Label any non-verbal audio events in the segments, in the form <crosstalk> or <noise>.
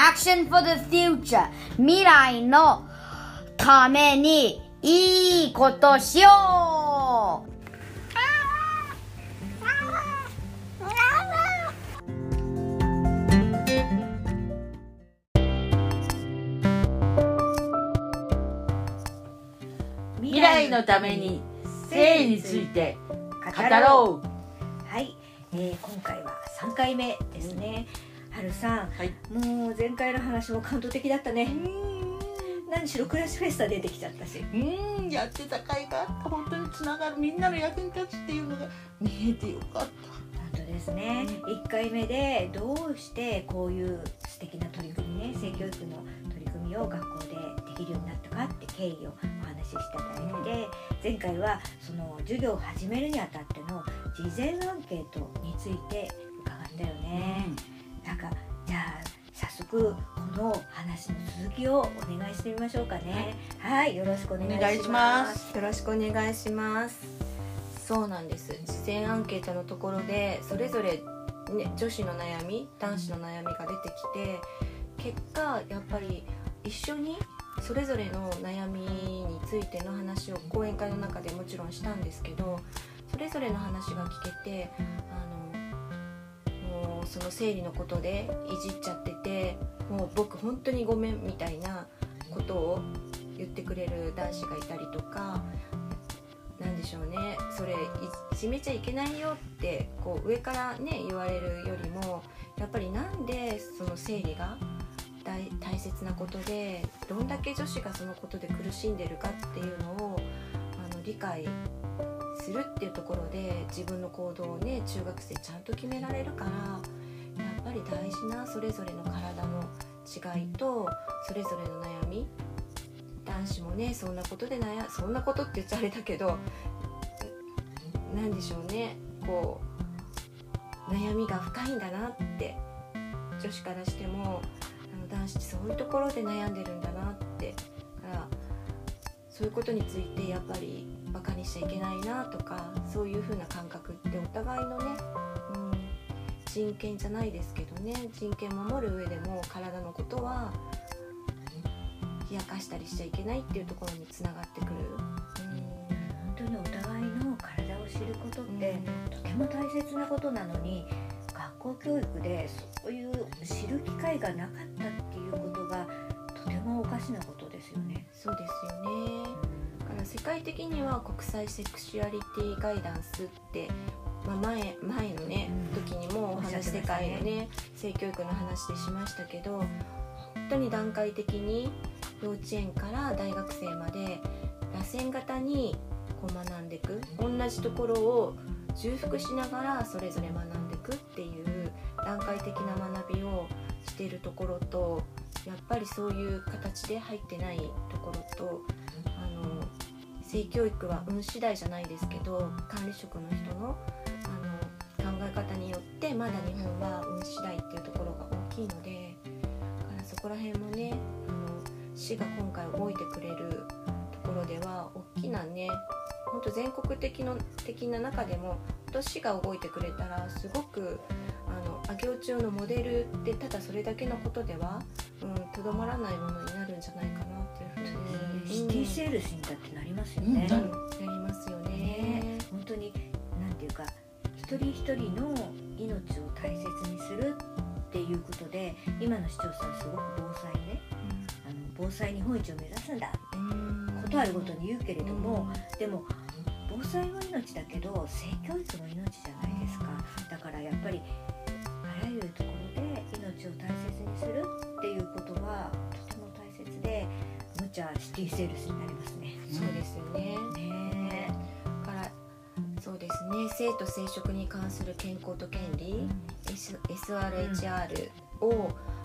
Action for the future. 未来のためにいいことしよう。未来のために性について語ろう。はい、えー、今回は3回目ですね、はるさん、はい。もう前回の話も感動的だったね。何しろクラシフェスタ出てきちゃったし。うんやってた甲斐があった本当につながるみんなの役に立つっていうのが見えてよかった。本当ですね、1回目でどうしてこういう素敵な取り組みね性教育の取り組みを学校でできるようになったかって経緯をお話ししていただいて、前回はその授業を始めるにあたっての事前アンケートについて伺ったよね、なんかじゃあ早速この話の続きをお願いしてみましょうかね。はい、よろしくお願いします。よろしくお願いします。そうなんです。事前アンケートのところでそれぞれ、ね、女子の悩み男子の悩みが出てきて結果やっぱり一緒にそれぞれの悩みについての話を講演会の中でもちろんしたんですけどそれぞれの話が聞けてあのその生理のことでいじっちゃっててもう僕本当にごめんみたいなことを言ってくれる男子がいたりとかなんでしょうね。それいじめちゃいけないよってこう上からね言われるよりもやっぱりなんでその生理が大大切なことでどんだけ女子がそのことで苦しんでるかっていうのをあの理解するっていうところで自分の行動をね中学生ちゃんと決められるからり大事なそれぞれの体の違いとそれぞれの悩み。男子もねそんなことで悩そんなことって言っちゃあれだけどなんでしょうね。こう悩みが深いんだなって。女子からしてもあの男子ってそういうところで悩んでるんだなって。だからそういうことについてやっぱりバカにしちゃいけないなとかそういう風な感覚ってお互いのね、人権じゃないですけどね人権守る上でも体のことは冷やかしたりしちゃいけないっていうところにつながってくる。本当にお互いの体を知ることって、とても大切なことなのに学校教育でそういう知る機会がなかったっていうことがとてもおかしなことですよね。そうですよねだから世界的には国際セクシュアリティガイダンスって、まあ、前前のね、うん。時にもお話世界のね性教育の話でしましたけど本当に段階的に幼稚園から大学生まで螺旋型にこう学んでいく同じところを重複しながらそれぞれ学んでいくっていう段階的な学びをしているところとやっぱりそういう形で入ってないところとあの性教育は運次第じゃないですけど管理職の人のえ方によってまだ日本は運次第っていうところが大きいのでだからそこら辺もねあの市が今回動いてくれるところでは大きなね本当全国的の的な中でも本当市が動いてくれたらすごくあの上尾中のモデルってただそれだけのことではうんとどまらないものになるんじゃないかなっていうふうに、シティセールスにだってなりますようんね。うんなりますよ一人一人の命を大切にするっていうことで今の市長さんすごく防災ねあの防災日本一を目指すんだってうん。ことあるごとに言うけれども、でも防災は命だけど性教育も命じゃないですか。だからやっぱりあらゆるところで命を大切にするっていうことはとても大切で無茶シティセールスになりますね。そうですよね。ねね性と生殖に関する健康と権利、S SRHR を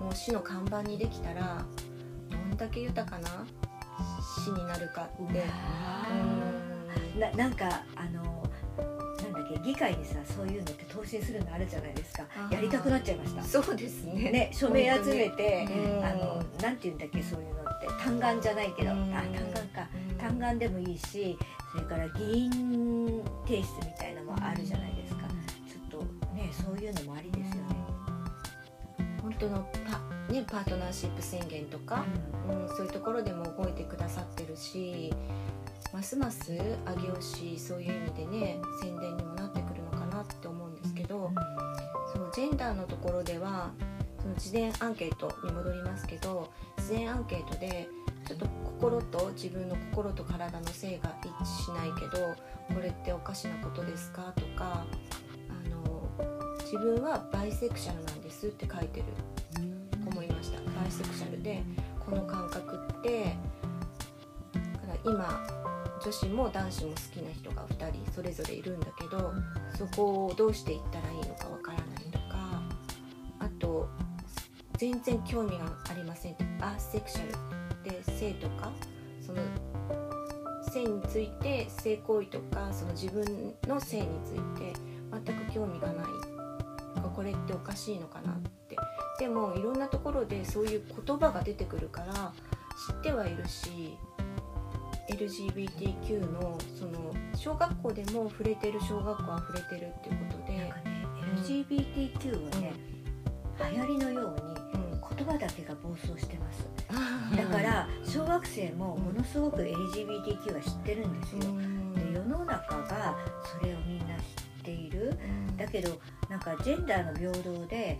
もう市の看板にできたらどんだけ豊かな市になるかって。うん。ななんかあのなんだっけ議会にさそういうのって答申するのあるじゃないですか。やりたくなっちゃいました。そうですね。ね、署名集めて、うんあのなんていうんだっけそういうのって。単眼じゃないけど、単眼か。うん単眼でもいいしそれから議員提出みたいとのパね、パートナーシップ宣言とか、うん、そういうところでも動いてくださってるしますます上尾市そういう意味でね宣伝にもなってくるのかなって思うんですけどそのジェンダーのところではその事前アンケートに戻りますけど事前アンケートでちょっと心と自分の心と体の性が一致しないけどこれっておかしなことですかとかあの自分はバイセクシャルなんですって書いてる。思いましたバイセクシャルでこの感覚ってだから今女子も男子も好きな人が2人それぞれいるんだけどそこをどうしていったらいいのかわからないとかあと全然興味がありません。ってアーセクシャルで性とかその性について性行為とかその自分の性について全く興味がない。これっておかしいのかなってでもいろんなところでそういう言葉が出てくるから知ってはいるし LGBTQ のその小学校でも触れてる小学校は触れてるっていうことなんでかね LGBTQ はね、流行りのようにうん言葉だけが暴走してます。あだから小学生もものすごく LGBTQ は知ってるんですよ。うん。で世の中がそれをみんな知っている。だけどなんかジェンダーの平等で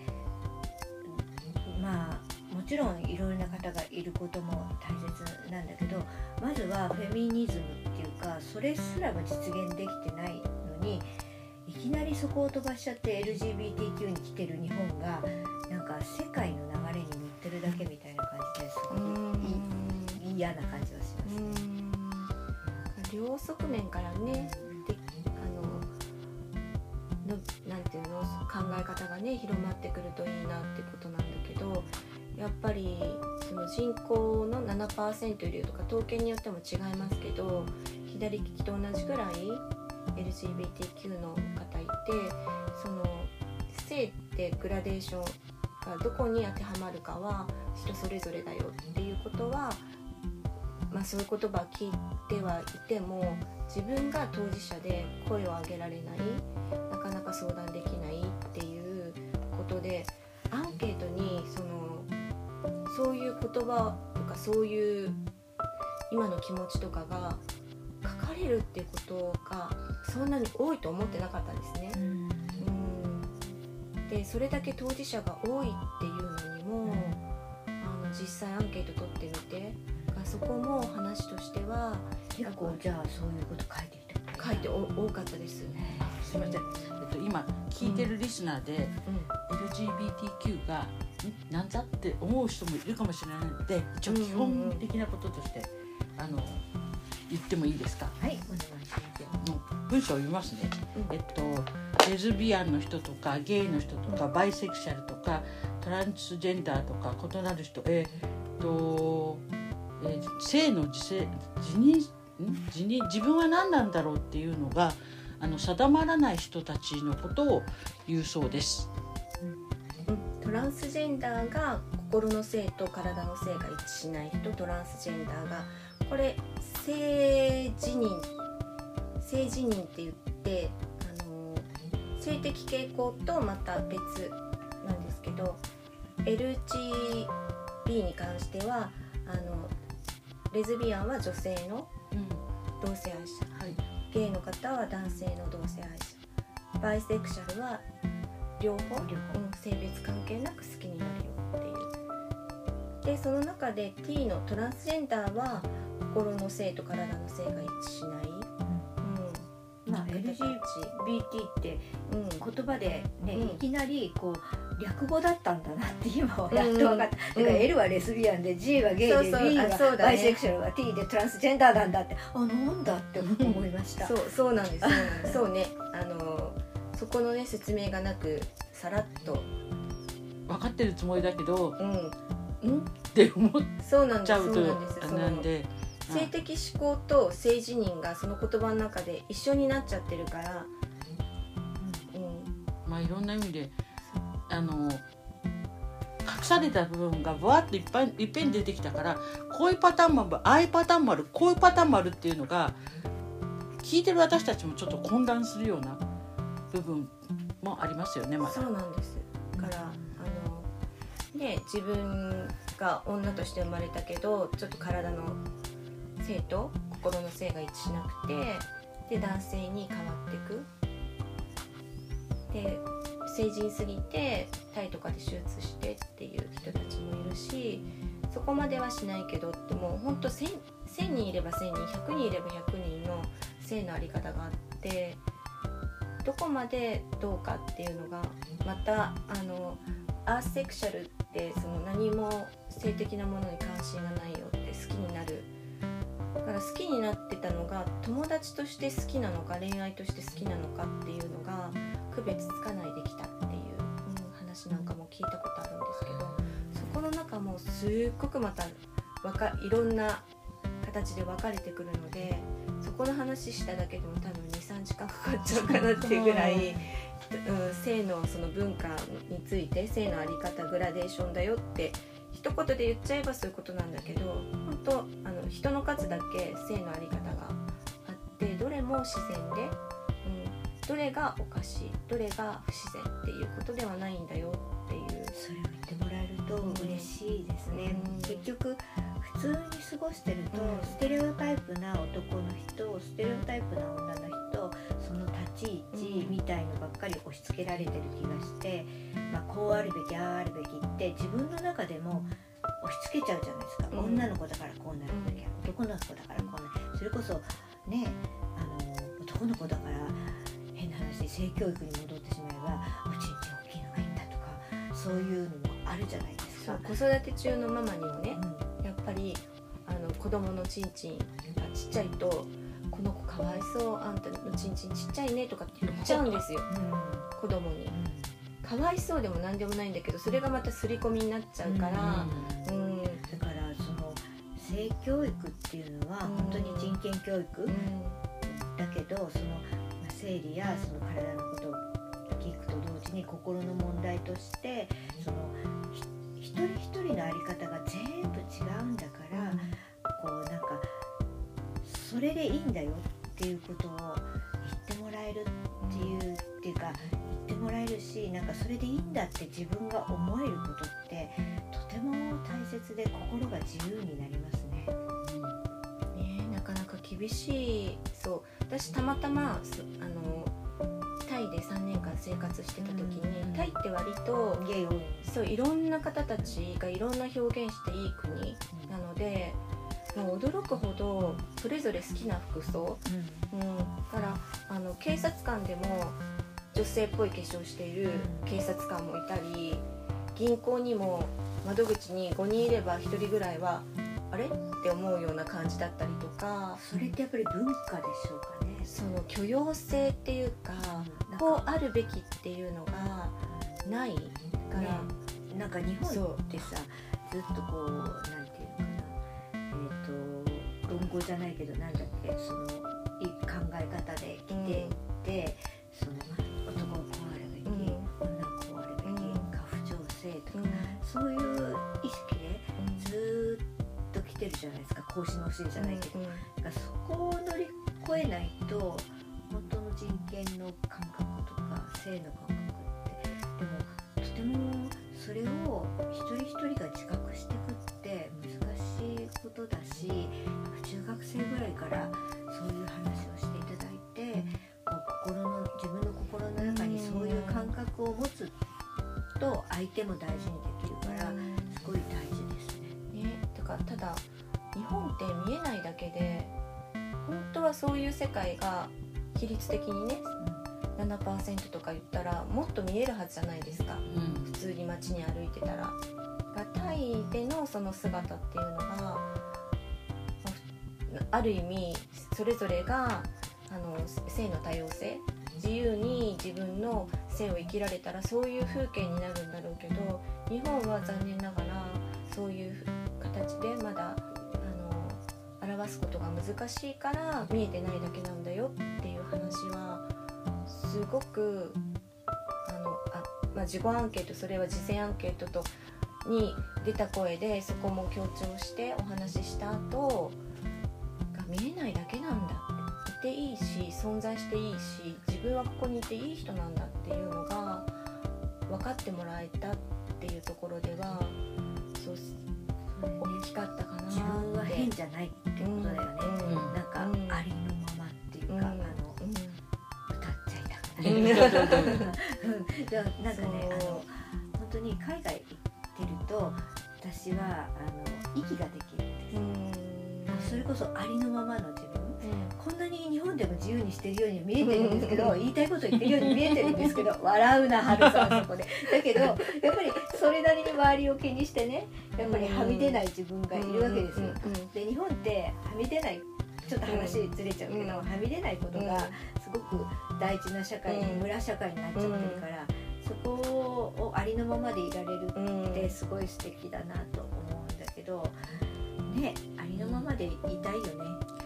まあもちろんいろいろな方がいることも大切なんだけどまずはフェミニズムっていうかそれすらも実現できてないのにいきなりそこを飛ばしちゃって LGBTQ に来てる日本がなんか世界の流れに乗ってるだけみたいな感じですごく嫌な感じはしますね。両側面からね考え方がね広まってくるといいなってことなんだけどやっぱりその人口の7%いるとか統計によっても違いますけど左利きと同じぐらい LGBTQ の方いてその性ってグラデーションがどこに当てはまるかは人それぞれだよっていうことは、まあ、そういう言葉を聞いてはいても自分が当事者で声を上げられないなかなか相談できないっていうことでアンケートにそのそういう言葉とかそういう今の気持ちとかが書かれるっていうことがそんなに多いと思ってなかったんですね。うん。でそれだけ当事者が多いっていうのにもあの実際アンケート取ってみてそこも話としては結構じゃあそういうこと書いてる人書いてお多かったです。すみません、えっと、今聞いてるリスナーで、う LGBTQ がん？なんだって思う人もいるかもしれないので一応基本的なこととして、あの言ってもいいですか？はいお願いします文章を読みますね、うん。えっとレズビアンの人とかゲイの人とかバイセクシャルとかトランスジェンダーとか異なる人えっと、えー性の自制自認自認？自分は何なんだろうっていうのがあの定まらない人たちのことを言うそうです。トランスジェンダーが心の性と体の性が一致しない人。トランスジェンダーがこれ性自認。性自認って言ってあの性的傾向とまた別なんですけど LGB に関してはあのレズビアンは女性のうん。同性愛者。はい。ゲイの方は男性の同性愛者。バイセクシャルは両方両方。うん、性別関係なく好きになるよっていう。でその中で T のトランスジェンダーは心の性と体の性が一致しない、うん、まあなんか LGBT ってうん言葉でね、うん。いきなりこう略語だったんだなって今はやっと分かった、だから L はレスビアンで G はゲイでそうそう B はバイセクシャルは T でトランスジェンダーなんだって。あなんだって思いました。そうそうなんですそうなんです。そうね。あのそこのね説明がなくさらっと。分かってるつもりだけどうん。うん？って思っそうなんですちゃうとそうなんです。そのなんで性的思考と性自認がその言葉の中で一緒になっちゃってるから、うん、まあいろんな意味であの隠された部分がぶわっといっぱいいっぺんに出てきたからこういうパターンもあるああいうパターンもあるこういうパターンもあるっていうのが聞いてる私たちもちょっと混乱するような部分もありますよねまだ。そうなんです。だからあのね、自分が女として生まれたけどちょっと体の性と心の性が一致しなくてで男性に変わっていく。で成人すぎてタイとかで手術してっていう人たちもいるしそこまではしないけどってもうほんと 1000, 1000人いれば1000人100人いれば100人の性のあり方があってどこまでどうかっていうのがまたあのアーセクシャルってその何も性的なものに関心がないよって好きになるだから好きになってたのが友達として好きなのか恋愛として好きなのかっていうのが区別つかないできたっていう、うん、話なんかも聞いたことあるんですけどそこの中もすっごくまたわかいろんな形で分かれてくるのでそこの話しただけでも多分23時間かかっちゃうかなっていうぐらい、<laughs> うん、性のその文化について性の在り方グラデーションだよって一言で言っちゃえばそういうことなんだけど本当あの人の数だけ性の在り方があってどれも自然で、うん、どれがおかしいどれが不自然っていうことではないんだよっていう。それを言ってもらえると嬉しいですね、うん。結局普通に過ごしてると、うん。ステレオタイプな男の人ステレオタイプな女の人たいのばっかり押し付けられてる気がして、まあ、こうあるべきあああるべきって自分の中でも押し付けちゃうじゃないですか、うん。女の子だからこうなるべき男の子だからこうなる。それこそねあの男の子だから変な話性教育に戻ってしまえばおちんちん大きいのがいいんだとかそういうのもあるじゃないですか。子育て中のママにもねうん。やっぱりあの子供のちんちんがちっちゃいと「この子かわいそうあんたのちんちんちっちゃいね」とかって言っちゃうんですよ。子供に。かわいそうでも何でもないんだけどそれがまた刷り込みになっちゃうから。うん、だからその性教育っていうのはうん。本当に人権教育？うん。だけどそのまあ生理やその体のことを聞くと同時に心の問題としてそのひ一人一人の在り方が全部違うんだからこうなんかそれでいいんだよっていうことを言ってもらえるっていうっていうか言ってもらえるしなんかそれでいいんだって自分が思えることってとても大切で心が自由になりますね。ねえなかなか厳しい。そう。私たまたまそあのタイで3年間生活してた時に、うん。タイって割とそういろんな方たちがいろんな表現していい国なのでもう驚くほどそれぞれ好きな服装、うん、だからあの警察官でも女性っぽい化粧している警察官もいたり銀行にも窓口に5人いれば1人ぐらいはあれ？って思うような感じだったりとか。それってやっぱり文化でしょうかね。その許容性っていうかこうあるべきっていうのがないから、ねなんか日本ってさずっとこうな論語じゃないけどなん。だっけそのい考え方で来てて、その男はこうあるべき、うん。女はこうあるべき、うん。家父長制とか、うん。そういう意識でずっと来てるじゃないですか孔子の教えじゃないけど、うん。だからそこを乗り越えないと本当の人権の感覚とか性の感覚ってでもとてもそれを一人一人が自覚していくって難しいことだし中学生ぐらいからそういう話をしていただいてこう心の自分の心の中にそういう感覚を持つと相手も大事にできるからすごい大事ですね。ね、だからただ日本って見えないだけで本当はそういう世界が比率的にね7%とか言ったらもっと見えるはずじゃないですか。普通に街に歩いてたら。がタイでのその姿っていうのがまある意味それぞれがあの性の多様性自由に自分の性を生きられたらそういう風景になるんだろうけど日本は残念ながらそういう形でまだあの表すことが難しいから見えてないだけなんだよっていう話はすごくあのあ、まあ、自己アンケートそれは事前アンケートとに出た声でそこも強調してお話しした後存在していいし自分はここにいていい人なんだっていうのが分かってもらえたっていうところではそう大きかったかな自分は変じゃないってことだよね、うんなんか、うん。ありのままっていうか、うんあのうん歌っちゃいたくうん。ない、でもなんかねあの本当に海外行ってると私はあの息ができるんです、うん。それこそありのままの自分うんこんなに日本でも自由にしてるように見えてるんですけど言いたいこと言ってるように見えてるんですけど <laughs> 笑うなはるさんそこで。<laughs> だけどやっぱりそれなりに周りを気にしてねやっぱりはみ出ない自分がいるわけですよ。で日本ってはみ出ないちょっと話ずれちゃうけど、うん。はみ出ないことがすごく大事な社会、うん。村社会になっちゃってるから、そこをありのままでいられるうん。ってすごい素敵だなと思うんだけどねありのままでいたいよね。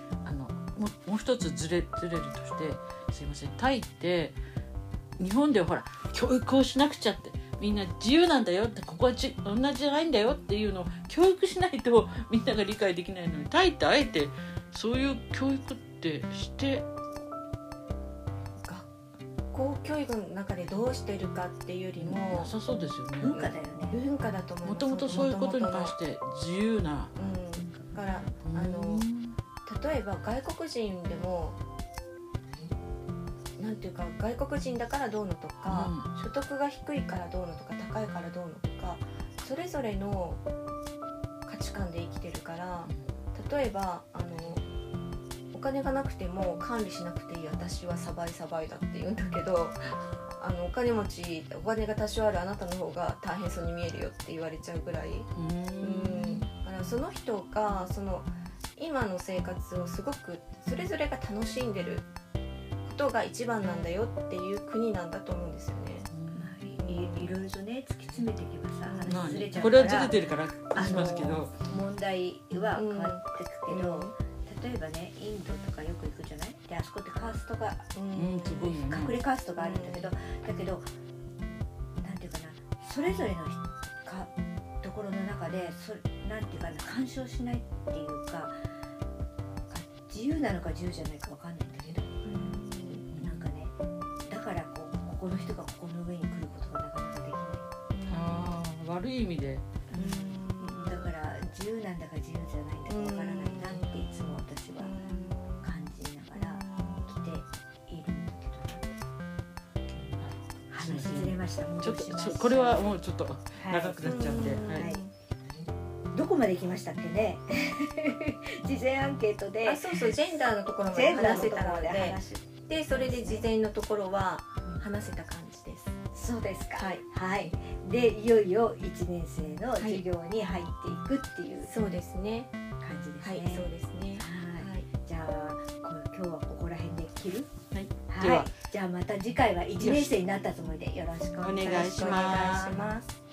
もうもう一つずれずれるとしてすいません。タイって日本ではほら教育をしなくちゃってみんな自由なんだよってここはち同じじゃないんだよっていうのを教育しないとみんなが理解できないのにタイってあえてそういう教育ってして学校教育の中でどうしてるかっていうよりもなさそうですよね。文化だよね。文化だと思います。もともとそういうことに関元して自由な。うん。だからあの例えば外国人でもなんていうか外国人だからどうのとか、所得が低いからどうのとか高いからどうのとかそれぞれの価値観で生きてるから例えばあのお金がなくても管理しなくていい私はサバイサバイだって言うんだけど <laughs> あのお金持ちお金が多少あるあなたの方が大変そうに見えるよって言われちゃうぐらい。うん。だからその人がその今の生活をすごくそれぞれが楽しんでることが一番なんだよっていう国なんだと思うんですよね。まあいいろいろとね突き詰めていけばさまあ話ずれちゃうこれはずれてるからあしますけど。の問題は変わってくけど、うん。例えばねインドとかよく行くじゃない？であそこってカーストがうん。すごいよね。隠れカーストがあるんだけど、だけどなんていうかなそれぞれのひかところの中でそなんていうかな干渉しないっていうかあ自由なのか自由じゃないかわかんないんだけどなんかねだからこうここの人がここの上に来ることがなかなかできない。あー悪い意味で。だから自由なんだか自由じゃないんだかわからないなっていつも私は感じながら来ているんだけど話ずれました。ちょっとそこれはもうちょっとはい。長くなっちゃうんで、うん。はい。はいどこまで行きましたっけね？<laughs> 事前アンケートで。あそうそうジェンダーのところまジで話せたのろで。で話しでそれで事前のところは話せた感じです。そうですか。はい、はい、でいよいよ1年生の授業に入っていくっていうそうですね。感じですはい、ね、そうですね。はい。はい。じゃあ今日はここら辺で切る？はい。はい。では。じゃあまた次回は1年生になったつもりでよろしくお願いします。